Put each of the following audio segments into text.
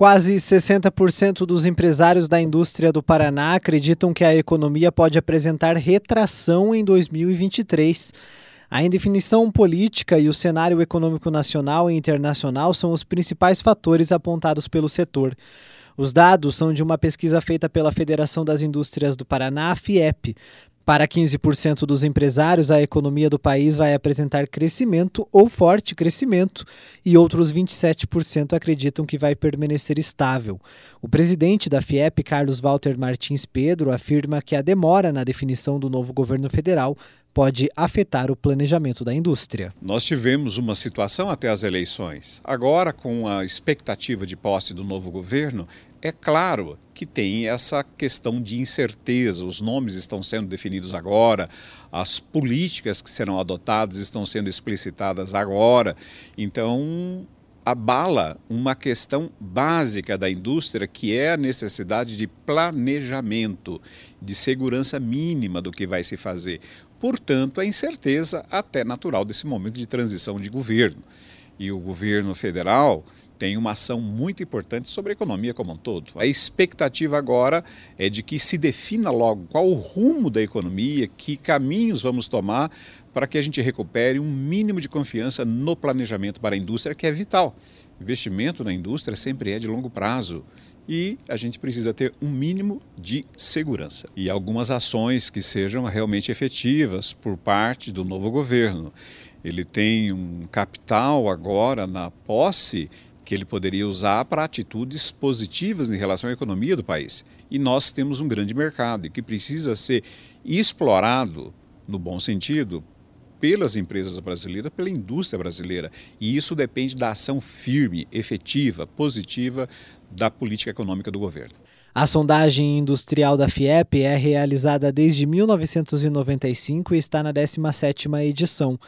Quase 60% dos empresários da indústria do Paraná acreditam que a economia pode apresentar retração em 2023. A indefinição política e o cenário econômico nacional e internacional são os principais fatores apontados pelo setor. Os dados são de uma pesquisa feita pela Federação das Indústrias do Paraná, FIEP, para 15% dos empresários, a economia do país vai apresentar crescimento ou forte crescimento, e outros 27% acreditam que vai permanecer estável. O presidente da FIEP, Carlos Walter Martins Pedro, afirma que a demora na definição do novo governo federal pode afetar o planejamento da indústria. Nós tivemos uma situação até as eleições. Agora, com a expectativa de posse do novo governo, é claro que tem essa questão de incerteza. Os nomes estão sendo definidos agora, as políticas que serão adotadas estão sendo explicitadas agora. Então, abala uma questão básica da indústria, que é a necessidade de planejamento, de segurança mínima do que vai se fazer. Portanto, a incerteza até natural desse momento de transição de governo. E o governo federal tem uma ação muito importante sobre a economia como um todo. A expectativa agora é de que se defina logo qual o rumo da economia, que caminhos vamos tomar para que a gente recupere um mínimo de confiança no planejamento para a indústria, que é vital. Investimento na indústria sempre é de longo prazo e a gente precisa ter um mínimo de segurança e algumas ações que sejam realmente efetivas por parte do novo governo. Ele tem um capital agora na posse que ele poderia usar para atitudes positivas em relação à economia do país. E nós temos um grande mercado que precisa ser explorado, no bom sentido, pelas empresas brasileiras, pela indústria brasileira. E isso depende da ação firme, efetiva, positiva da política econômica do governo. A sondagem industrial da FIEP é realizada desde 1995 e está na 17ª edição.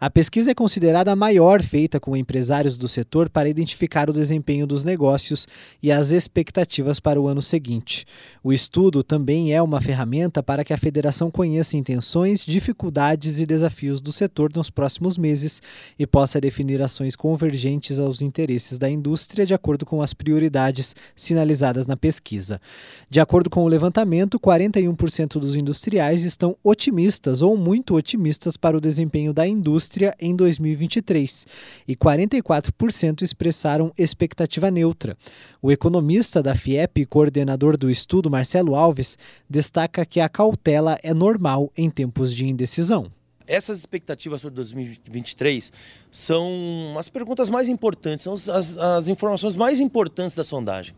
A pesquisa é considerada a maior feita com empresários do setor para identificar o desempenho dos negócios e as expectativas para o ano seguinte. O estudo também é uma ferramenta para que a federação conheça intenções, dificuldades e desafios do setor nos próximos meses e possa definir ações convergentes aos interesses da indústria de acordo com as prioridades sinalizadas na pesquisa. De acordo com o levantamento, 41% dos industriais estão otimistas ou muito otimistas para o desempenho da indústria em 2023 e 44% expressaram expectativa neutra. O economista da FIEP e coordenador do estudo, Marcelo Alves, destaca que a cautela é normal em tempos de indecisão. Essas expectativas para 2023 são as perguntas mais importantes, são as, as informações mais importantes da sondagem.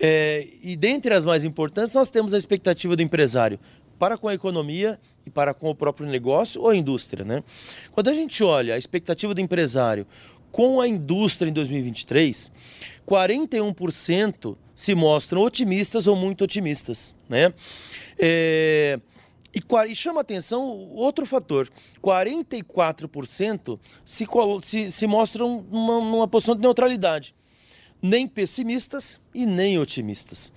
É, e dentre as mais importantes, nós temos a expectativa do empresário para com a economia e para com o próprio negócio ou a indústria. Né? Quando a gente olha a expectativa do empresário com a indústria em 2023, 41% se mostram otimistas ou muito otimistas. Né? É... E, e, chama atenção outro fator: 44% se, se, se mostram numa, numa posição de neutralidade. Nem pessimistas e nem otimistas.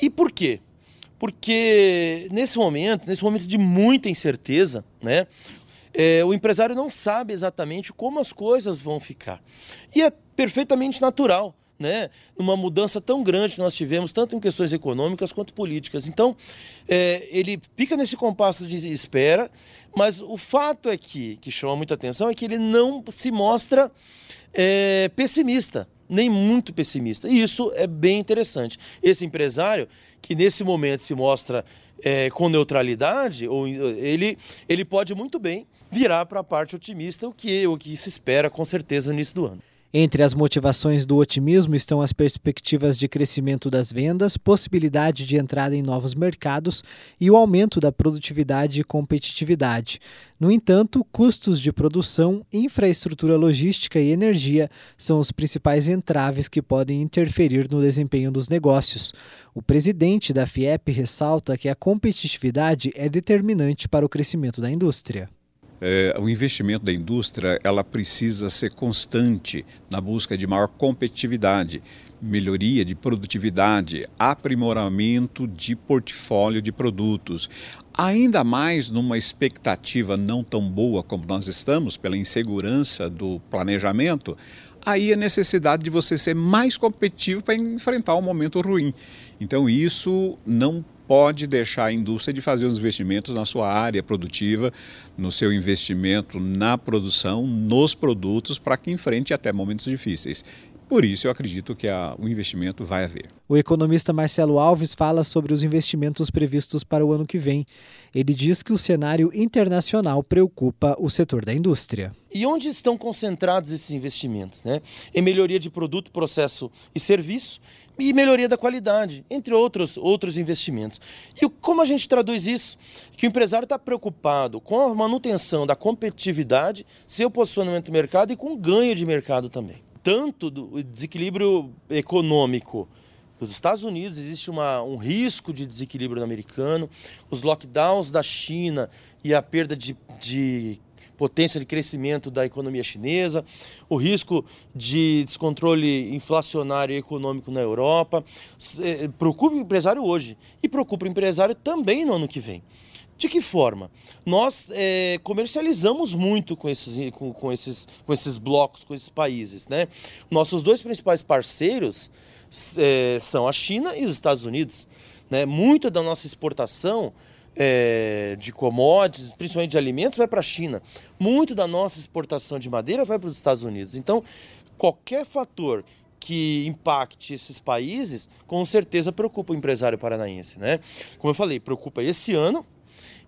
E por quê? porque nesse momento, nesse momento de muita incerteza, né, é, o empresário não sabe exatamente como as coisas vão ficar. E é perfeitamente natural, né, numa mudança tão grande que nós tivemos, tanto em questões econômicas quanto políticas. Então, é, ele fica nesse compasso de espera, mas o fato é que, que chama muita atenção, é que ele não se mostra é, pessimista nem muito pessimista. E isso é bem interessante. Esse empresário, que nesse momento se mostra é, com neutralidade, ou ele, ele pode muito bem virar para a parte otimista, o que, o que se espera com certeza no início do ano. Entre as motivações do otimismo estão as perspectivas de crescimento das vendas, possibilidade de entrada em novos mercados e o aumento da produtividade e competitividade. No entanto, custos de produção, infraestrutura logística e energia são os principais entraves que podem interferir no desempenho dos negócios. O presidente da FIEP ressalta que a competitividade é determinante para o crescimento da indústria é, o investimento da indústria ela precisa ser constante na busca de maior competitividade, melhoria de produtividade, aprimoramento de portfólio de produtos. Ainda mais numa expectativa não tão boa como nós estamos, pela insegurança do planejamento, aí a necessidade de você ser mais competitivo para enfrentar um momento ruim. Então isso não pode deixar a indústria de fazer os investimentos na sua área produtiva, no seu investimento na produção, nos produtos, para que enfrente até momentos difíceis. Por isso, eu acredito que a, o investimento vai haver. O economista Marcelo Alves fala sobre os investimentos previstos para o ano que vem. Ele diz que o cenário internacional preocupa o setor da indústria. E onde estão concentrados esses investimentos? Né? Em melhoria de produto, processo e serviço e melhoria da qualidade, entre outros, outros investimentos. E como a gente traduz isso? Que o empresário está preocupado com a manutenção da competitividade, seu posicionamento no mercado e com o ganho de mercado também tanto do desequilíbrio econômico dos Estados Unidos, existe uma, um risco de desequilíbrio americano, os lockdowns da China e a perda de, de potência de crescimento da economia chinesa, o risco de descontrole inflacionário e econômico na Europa. Eh, preocupa o empresário hoje e preocupa o empresário também no ano que vem. De que forma? Nós é, comercializamos muito com esses, com, com, esses, com esses blocos, com esses países. Né? Nossos dois principais parceiros é, são a China e os Estados Unidos. Né? Muito da nossa exportação é, de commodities, principalmente de alimentos, vai para a China. Muito da nossa exportação de madeira vai para os Estados Unidos. Então, qualquer fator que impacte esses países, com certeza preocupa o empresário paranaense. Né? Como eu falei, preocupa esse ano,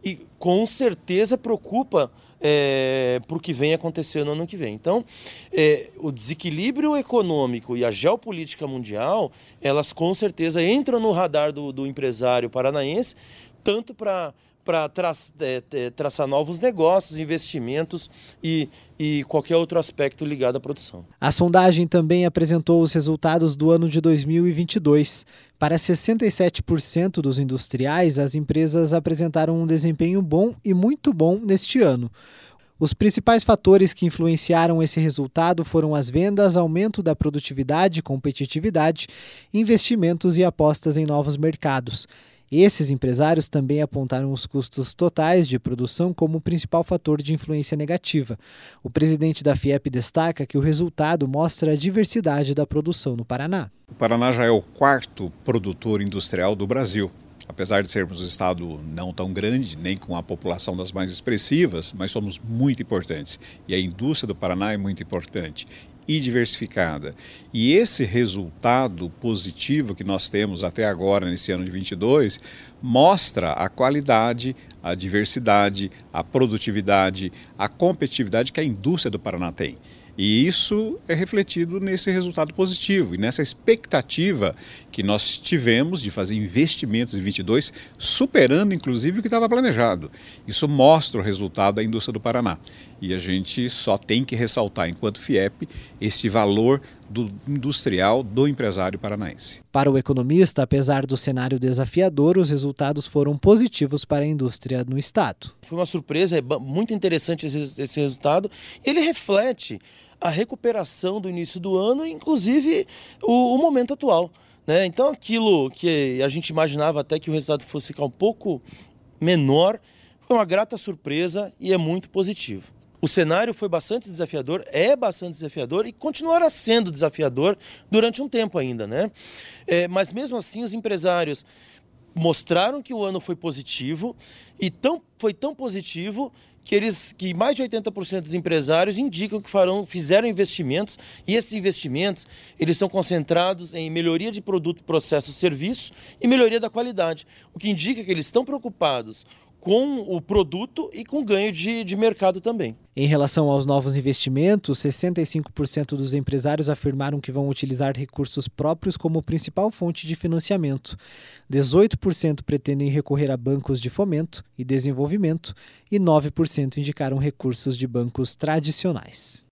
e com certeza preocupa é, para o que vem acontecer no ano que vem. Então, é, o desequilíbrio econômico e a geopolítica mundial, elas com certeza entram no radar do, do empresário paranaense, tanto para para tra é, é, traçar novos negócios, investimentos e, e qualquer outro aspecto ligado à produção. A sondagem também apresentou os resultados do ano de 2022. Para 67% dos industriais, as empresas apresentaram um desempenho bom e muito bom neste ano. Os principais fatores que influenciaram esse resultado foram as vendas, aumento da produtividade, competitividade, investimentos e apostas em novos mercados. Esses empresários também apontaram os custos totais de produção como o principal fator de influência negativa. O presidente da FIEP destaca que o resultado mostra a diversidade da produção no Paraná. O Paraná já é o quarto produtor industrial do Brasil. Apesar de sermos um estado não tão grande, nem com a população das mais expressivas, mas somos muito importantes. E a indústria do Paraná é muito importante e diversificada. E esse resultado positivo que nós temos até agora, nesse ano de 22, mostra a qualidade, a diversidade, a produtividade, a competitividade que a indústria do Paraná tem. E isso é refletido nesse resultado positivo e nessa expectativa que nós tivemos de fazer investimentos em 22, superando inclusive o que estava planejado. Isso mostra o resultado da indústria do Paraná. E a gente só tem que ressaltar, enquanto FIEP, esse valor do industrial do empresário paranaense. Para o economista, apesar do cenário desafiador, os resultados foram positivos para a indústria no estado. Foi uma surpresa, é muito interessante esse, esse resultado. Ele reflete a recuperação do início do ano, inclusive o, o momento atual. Né? Então, aquilo que a gente imaginava até que o resultado fosse ficar um pouco menor, foi uma grata surpresa e é muito positivo. O cenário foi bastante desafiador, é bastante desafiador e continuará sendo desafiador durante um tempo ainda, né? É, mas mesmo assim, os empresários mostraram que o ano foi positivo e tão, foi tão positivo que eles que mais de 80% dos empresários indicam que farão, fizeram investimentos e esses investimentos eles estão concentrados em melhoria de produto, processo, serviço e melhoria da qualidade, o que indica que eles estão preocupados com o produto e com ganho de, de mercado também. Em relação aos novos investimentos, 65% dos empresários afirmaram que vão utilizar recursos próprios como principal fonte de financiamento. 18% pretendem recorrer a bancos de fomento e desenvolvimento e 9% indicaram recursos de bancos tradicionais.